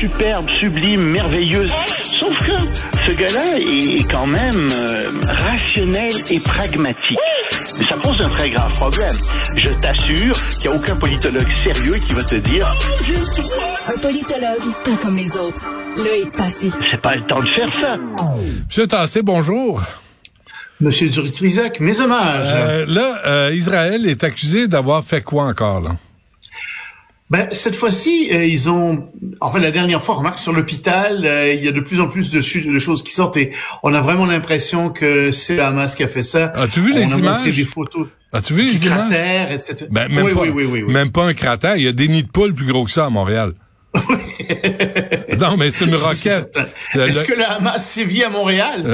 superbe, sublime, merveilleuse. Sauf que ce gars-là est quand même euh, rationnel et pragmatique. Mais ça pose un très grave problème. Je t'assure qu'il n'y a aucun politologue sérieux qui va te dire Un politologue, pas comme les autres. Loïc Tassé. c'est pas le temps de faire ça. Monsieur Tassé, bonjour. Monsieur Trizac, mes hommages. Euh, là, euh, Israël est accusé d'avoir fait quoi encore, là? Ben, cette fois-ci, euh, ils ont, enfin la dernière fois, remarque sur l'hôpital, euh, il y a de plus en plus de, choses qui sortent et on a vraiment l'impression que c'est le Hamas qui a fait ça. As-tu vu on les a montré images? des photos As-tu vu du les images? cratère, etc. Ben, même, oui, pas, oui, oui, oui, oui. même pas un cratère. Il y a des nids de poules plus gros que ça à Montréal. non, mais c'est une roquette. Est-ce que le Hamas sévit à Montréal?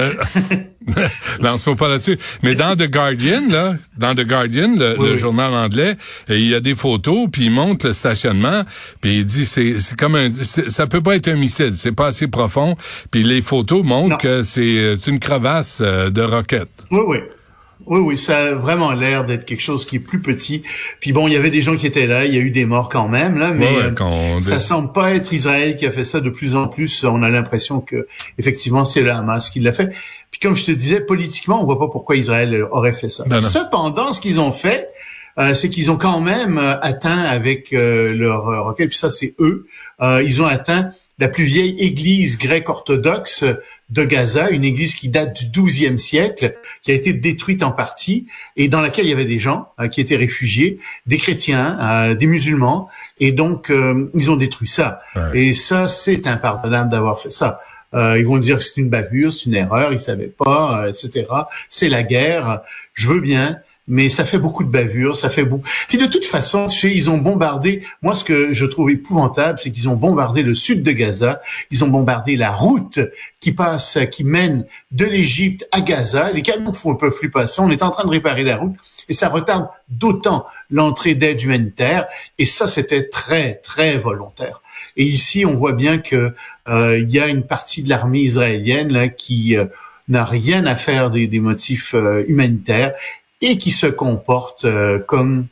Se met pas là-dessus. Mais dans The Guardian, là, dans The Guardian, le, Oui, le oui. journal anglais, euh, il y a des photos, puis il montre le stationnement, puis il dit c'est c'est comme un c'est- ça peut pas être un missile, c'est pas assez profond, puis les photos montrent Non. que c'est euh, une crevasse euh, de roquette. Oui, oui. Oui, oui, ça a vraiment l'air d'être quelque chose qui est plus petit. Puis bon, il y avait des gens qui étaient là, il y a eu des morts quand même, là, mais Ouais, quand on- ça semble pas être Israël qui a fait ça de plus en plus. On a l'impression que effectivement c'est le Hamas qui l'a fait. Puis comme je te disais, politiquement, on voit pas pourquoi Israël aurait fait ça. Ben. Cependant, ce qu'ils ont fait, euh, c'est qu'ils ont quand même euh, atteint avec euh, leur roquette, puis ça c'est eux, ils ont atteint la plus vieille église grecque orthodoxe de Gaza, une église qui date du 12e siècle, qui a été détruite en partie et dans laquelle il y avait des gens euh, qui étaient réfugiés, des chrétiens, euh, des musulmans, et donc euh, ils ont détruit ça. Ouais. Et ça, c'est impardonnable d'avoir fait ça. Ils vont dire que c'est une bavure, c'est une erreur, ils savaient pas, etc. C'est la guerre. Je veux bien, mais ça fait beaucoup de bavures, ça fait beaucoup. Puis de toute façon, tu sais, ils ont bombardé. Moi, ce que je trouve épouvantable, c'est qu'ils ont bombardé le sud de Gaza. Ils ont bombardé la route qui passe, qui mène de l'Égypte à Gaza. Les camions ne peuvent plus passer. On est en train de réparer la route et ça retarde d'autant l'entrée d'aide humanitaire. Et ça, c'était très, très volontaire. Et ici, on voit bien que euh, il y a une partie de l'armée israélienne là, qui euh, n'a rien à faire des, des motifs euh, humanitaires et qui se comporte euh, comme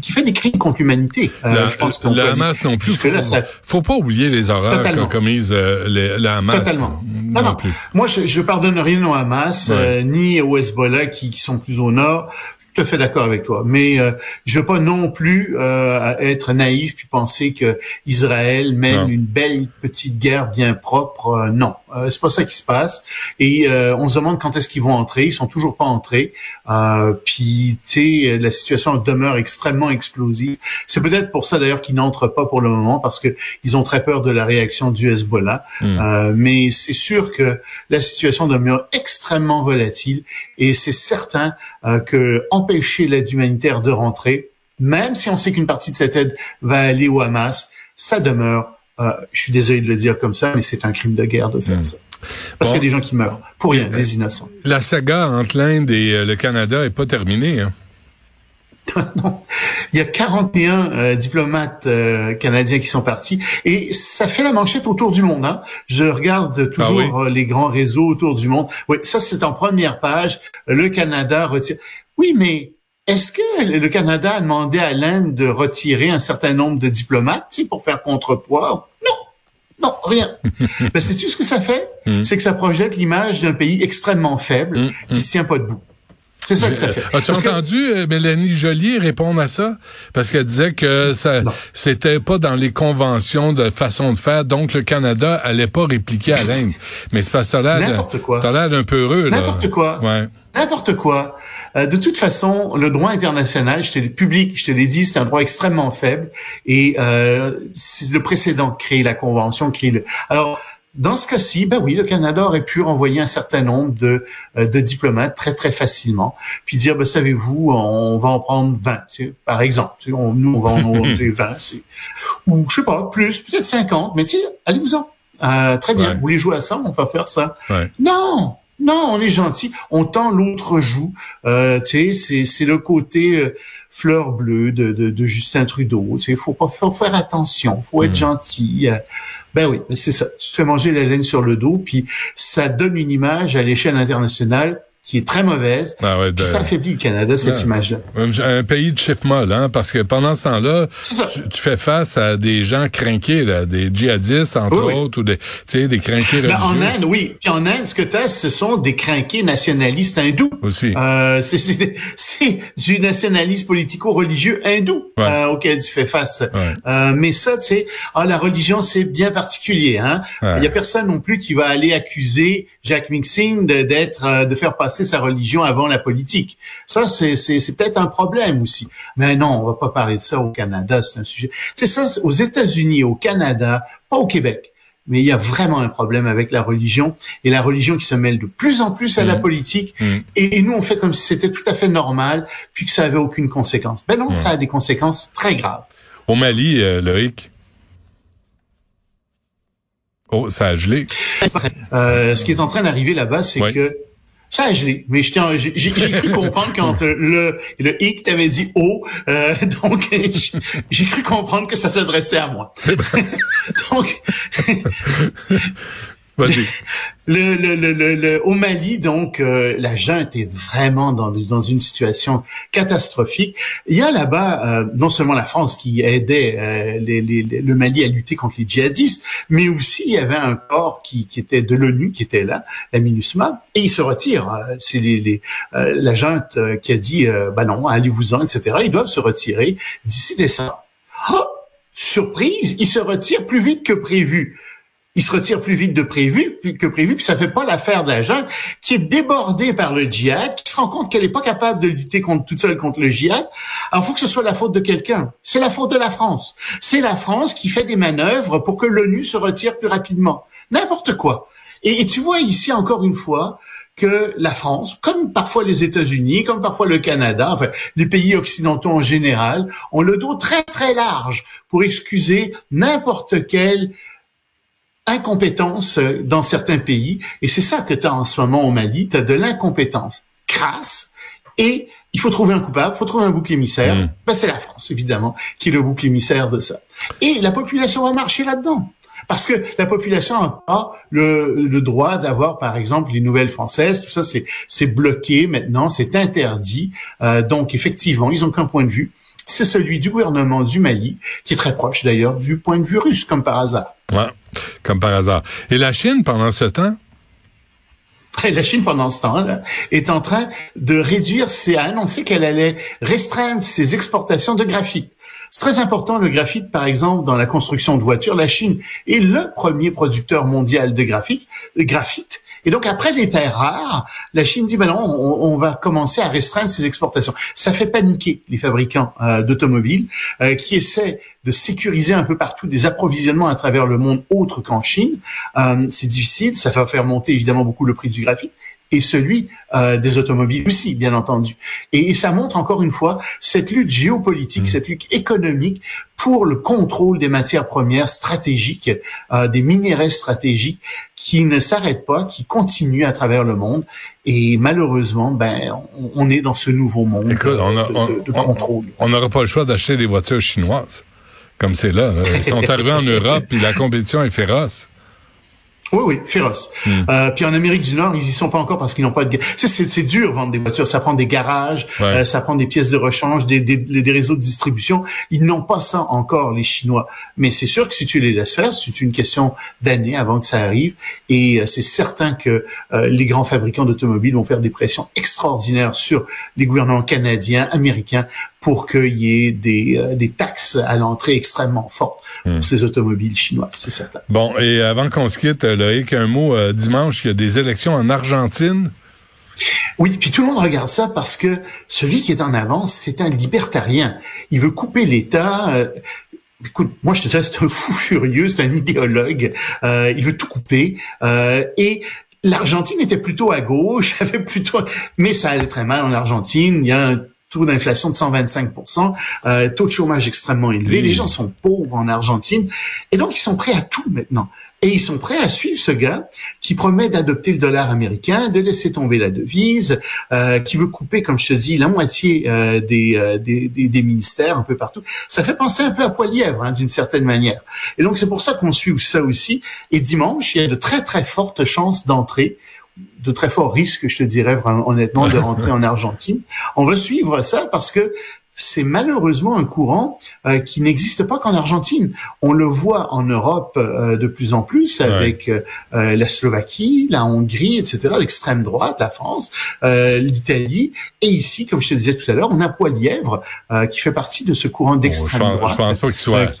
qui fait des crimes contre l'humanité. Euh, je pense qu'on peut- Hamas non plus. Faut, ça- faut pas oublier les horreurs qu'a commises euh, les- le Hamas. Totalement. Non, Non, plus. Moi, je, je pardonne rien au Hamas Ouais. euh, ni au Hezbollah qui, qui sont plus au nord. Je suis tout à fait d'accord avec toi, mais euh, je veux pas non plus euh, être naïf puis penser que Israël mène Non. une belle petite guerre bien propre. Non, euh, c'est pas ça qui se passe. Et euh, on se demande quand est-ce qu'ils vont entrer. Ils sont toujours pas entrés. Euh, puis, tu sais, la situation demeure extrêmement explosive. C'est peut-être pour ça d'ailleurs qu'ils n'entrent pas pour le moment parce que ils ont très peur de la réaction du Hezbollah. Hmm. Euh, mais c'est sûr que la situation demeure extrêmement volatile et c'est certain euh, que empêcher l'aide humanitaire de rentrer, même si on sait qu'une partie de cette aide va aller au Hamas, ça demeure. euh, je suis désolé de le dire comme ça, mais c'est un crime de guerre de faire Mm. ça. Parce Bon. qu'il y a des gens qui meurent pour rien, des innocents. La saga entre l'Inde et euh, le Canada est pas terminée. Hein. Il y a 41 euh, diplomates euh, canadiens qui sont partis et ça fait la manchette autour du monde. Hein. Je regarde toujours Ah euh, les grands réseaux autour du monde. Oui, ça c'est en première page. Le Canada retire. Oui, mais est-ce que le Canada a demandé à l'Inde de retirer un certain nombre de diplomates pour faire contrepoids? Non. Non, rien. ben, sais-tu ce que ça fait? Mm. C'est que ça projette l'image d'un pays extrêmement faible Mm, qui se tient pas debout. C'est ça que ça fait. Euh, As-tu que- entendu euh, Mélanie Joly répondre à ça? Parce qu'elle disait que ça c'était pas dans les conventions de façon de faire, donc le Canada allait pas répliquer à l'Inde. Mais c'est parce que t'as l'air d'un peu heureux, là. N'importe quoi. Ouais. N'importe quoi. Euh, de toute façon, le droit international, je te l'ai public, je te l'ai dit, c'est un droit extrêmement faible et euh, c'est le précédent crée la convention, crée le. Alors dans ce cas-ci, ben oui, le Canada aurait pu renvoyer un certain nombre de, euh, de diplomates très très facilement, puis dire, ben savez-vous, on va en prendre 20, tu sais, par exemple. Tu sais, on- nous, on va en monter 20, c'est- ou je sais pas, plus, peut-être 50, mais tu sais, allez-vous-en. Euh, très bien, Ouais. vous voulez jouer à ça, on va faire ça. Ouais. Non, non, on est gentil. On tend l'autre joue. Euh, tu sais, c'est c'est le côté euh, fleur bleue de, de, de Justin Trudeau. Tu sais, faut pas faut faire attention, faut être Mm. gentil. Euh, ben oui, c'est ça. Tu te fais manger la laine sur le dos, puis ça donne une image à l'échelle internationale qui est très mauvaise. Ah ouais, de- ça affaiblit le Canada, cette image-là. Un pays de chiffre molle, hein, parce que pendant ce temps-là, tu, tu fais face à des gens crinqués, là, des djihadistes, entre Oui, oui. autres, ou des, tu sais, des crinqués Ben, en religieux Inde, oui. Puis en Inde, ce que tu as, ce sont des crinqués nationalistes hindous. aussi. Euh, c'est- du nationalisme politico-religieux hindou Ouais. euh, auquel tu fais face. Ouais. Euh, mais ça, tu sais, ah, la religion, c'est bien particulier. Hein? Il y a personne non plus qui va aller accuser Jack Mixing de- d'être, euh, de faire passer sa religion avant la politique. Ça, c'est c'est- c'est peut-être un problème aussi. Mais non, on va pas parler de ça au Canada. C'est un sujet. C'est ça, aux États-Unis, au Canada, pas au Québec. Mais il y a vraiment un problème avec la religion et la religion qui se mêle de plus en plus à la Mhm. politique. Mhm. Et, et nous, on fait comme si c'était tout à fait normal, puis que ça avait aucune conséquence. Ben non, ça a des conséquences très graves. Au Mali, euh, Loïc? Oh, ça a gelé. Euh, ce qui est en train d'arriver là-bas, c'est Ouais. que ça a gelé. Mais je j'ai j'ai- j'ai cru comprendre quand le le hic t'avait dit oh, euh, donc j'ai- cru comprendre que ça s'adressait à moi. C'est vrai. Donc. le, le, le, le, au Mali, donc euh, la junte est vraiment dans, dans une situation catastrophique. Il y a là-bas euh, non seulement la France qui aidait euh, les, les- le Mali à lutter contre les djihadistes, mais aussi il y avait un corps qui, qui était de l'ONU qui était là, la MINUSMA, et il se retire. Euh, C'est les, les, euh, la junte euh, qui a dit bah non, allez-vous-en, etc. Ils doivent se retirer d'ici décembre. Ah, surprise, ils se retirent plus vite que prévu il se retire plus vite de prévu que prévu, puis ça fait pas l'affaire de la junte qui est débordée par le djihad, qui se rend compte qu'elle est pas capable de lutter contre toute seule contre le djihad. Alors, faut que ce soit la faute de quelqu'un. C'est la faute de la France. C'est la France qui fait des manœuvres pour que l'ONU se retire plus rapidement. N'importe quoi. Et, et tu vois ici encore une fois que la France, comme parfois les États-Unis, comme parfois le Canada, enfin les pays occidentaux en général, ont le dos très très large pour excuser n'importe quel incompétence euh, dans certains pays. Et c'est ça que tu as en ce moment au Mali. Tu as de l'incompétence crasse et il faut trouver un coupable, il faut trouver un bouc émissaire. Mm. Ben, c'est la France, évidemment, qui est le bouc émissaire de ça. Et la population va marcher là-dedans. Parce que la population n'a pas le, le droit d'avoir, par exemple, les nouvelles françaises. Tout ça, c'est, c'est bloqué maintenant, c'est interdit. Euh, donc, effectivement, ils ont qu'un point de vue. C'est celui du gouvernement du Mali, qui est très proche d'ailleurs du point de vue russe, comme par hasard. Ouais, comme par hasard. Et la Chine, pendant ce temps? La Chine, pendant ce temps-là, est en train de réduire, ses, a annoncé qu'elle allait restreindre ses exportations de graphite. C'est très important, le graphite, par exemple, dans la construction de voitures. La Chine est le premier producteur mondial. De graphite. Et donc, après les terres rares, la Chine dit, ben non, on, va commencer à restreindre ses exportations. Ça fait paniquer les fabricants euh, d'automobiles euh, qui essaient de sécuriser un peu partout des approvisionnements à travers le monde autre qu'en Chine. Euh, c'est difficile, ça va faire monter évidemment beaucoup le prix du graphite et celui euh, des automobiles aussi, bien entendu. Et, et ça montre encore une fois cette lutte géopolitique, cette lutte économique pour le contrôle des matières premières stratégiques, euh, des minéraux stratégiques qui ne s'arrêtent pas, qui continuent à travers le monde. Et malheureusement, ben, on, on est dans ce nouveau monde Écoute, on a- de, on- de- de on- contrôle. On n'aura pas le choix d'acheter des voitures chinoises. Comme c'est là. Ils sont arrivés en Europe, puis la compétition est féroce. Oui, oui, féroce. Euh, puis en Amérique du Nord, ils y sont pas encore parce qu'ils n'ont pas de. C'est, c'est, c'est dur vendre des voitures. Ça prend des garages, Ouais. euh, ça prend des pièces de rechange, des, des, des réseaux de distribution. Ils n'ont pas ça encore, les Chinois. Mais c'est sûr que si tu les laisses faire, c'est une question d'années avant que ça arrive. Et euh, c'est certain que euh, les grands fabricants d'automobiles vont faire des pressions extraordinaires sur les gouvernements canadiens, américains, pour qu'il y ait des, euh, des taxes à l'entrée extrêmement fortes pour ces automobiles chinoises. C'est certain. Bon, et avant qu'on se quitte, euh, Loïc, un mot. euh, dimanche, il y a des élections en Argentine. Oui, puis tout le monde regarde ça parce que celui qui est en avance, c'est un libertarien. Il veut couper l'État. euh, Écoute, moi je te dis, c'est un fou furieux, c'est un idéologue. euh, il veut tout couper. et l'Argentine était plutôt à gauche, avait plutôt, mais ça allait très mal en Argentine. Il y a un taux d'inflation de 125 euh, taux de chômage extrêmement élevé. Les gens sont pauvres en Argentine, et donc ils sont prêts à tout maintenant. Et ils sont prêts à suivre ce gars qui promet d'adopter le dollar américain, de laisser tomber la devise, euh, qui veut couper, comme je te dis, la moitié euh, des, euh, des, des, des ministères un peu partout. Ça fait penser un peu à Poilièvre, hein, d'une certaine manière. Et donc c'est pour ça qu'on suit ça aussi. Et dimanche, il y a de très très fortes chances d'entrée de très forts risques, je te dirais honnêtement, de rentrer en Argentine. On va suivre ça parce que c'est malheureusement un courant euh, qui n'existe pas qu'en Argentine. On le voit en Europe euh, de plus en plus avec euh, la Slovaquie, la Hongrie, etc., l'extrême droite, la France, l'Italie, et ici, comme je te disais tout à l'heure, on a Poilièvre qui fait partie de ce courant d'extrême droite. Je pense pas qu'il soit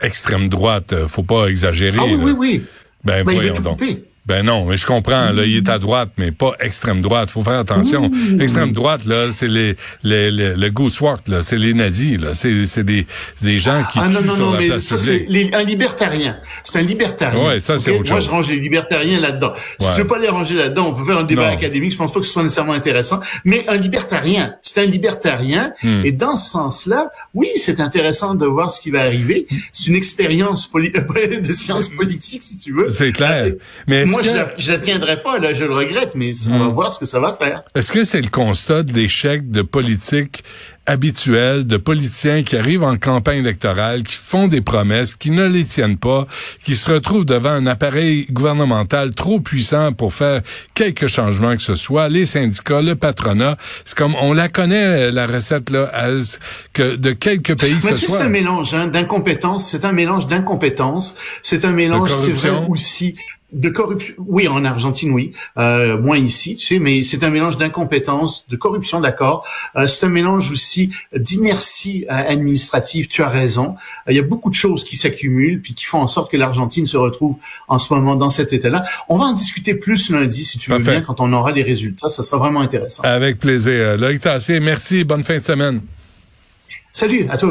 extrême droite. Faut pas exagérer. Ah oui, oui, oui. Ben, ben voyons donc. Ben non, mais je comprends. Là, il est à droite, mais pas extrême droite. Faut faire attention. Extrême droite, là, c'est les, les, les, le Goosewalk, là, c'est les nazis, là. C'est, c'est des, des gens qui ah, tuent non, non, sur non, la mais place ça, publique. c'est un libertarien. C'est un libertarien. Ouais, ça, c'est autre Moi, chose. je range les libertariens là-dedans. Si Ouais. tu veux pas les ranger là-dedans, on peut faire un débat académique. Je pense pas que ce soit nécessairement intéressant. Mais un libertarien, c'est un libertarien. Hmm. Et dans ce sens-là, oui, c'est intéressant de voir ce qui va arriver. C'est une expérience poli- de sciences politiques, si tu veux. C'est clair. Mais Moi, que- je, la, je la tiendrai pas, là, je le regrette, mais on va voir ce que ça va faire. Est-ce que c'est le constat d'échec de politique habituelle, de politiciens qui arrivent en campagne électorale, qui font des promesses, qui ne les tiennent pas, qui se retrouvent devant un appareil gouvernemental trop puissant pour faire quelques changements que ce soit, les syndicats, le patronat, c'est comme on la connaît la recette là, as- que de quelques pays que ce soit. c'est un mélange hein, d'incompétence. C'est un mélange d'incompétence. C'est un mélange, c'est vrai aussi de corruption. Oui, en Argentine, oui, euh, moins ici, tu sais, mais c'est un mélange d'incompétence, de corruption, d'accord. Euh, c'est un mélange aussi d'inertie euh, administrative. Tu as raison. Euh, il y a beaucoup de choses qui s'accumulent puis qui font en sorte que l'Argentine se retrouve en ce moment dans cet état-là. On va en discuter plus lundi, si tu veux Parfait. bien, quand on aura les résultats. Ça sera vraiment intéressant. Avec plaisir. Loïc Tassé, merci, bonne fin de semaine. Salut, à toi.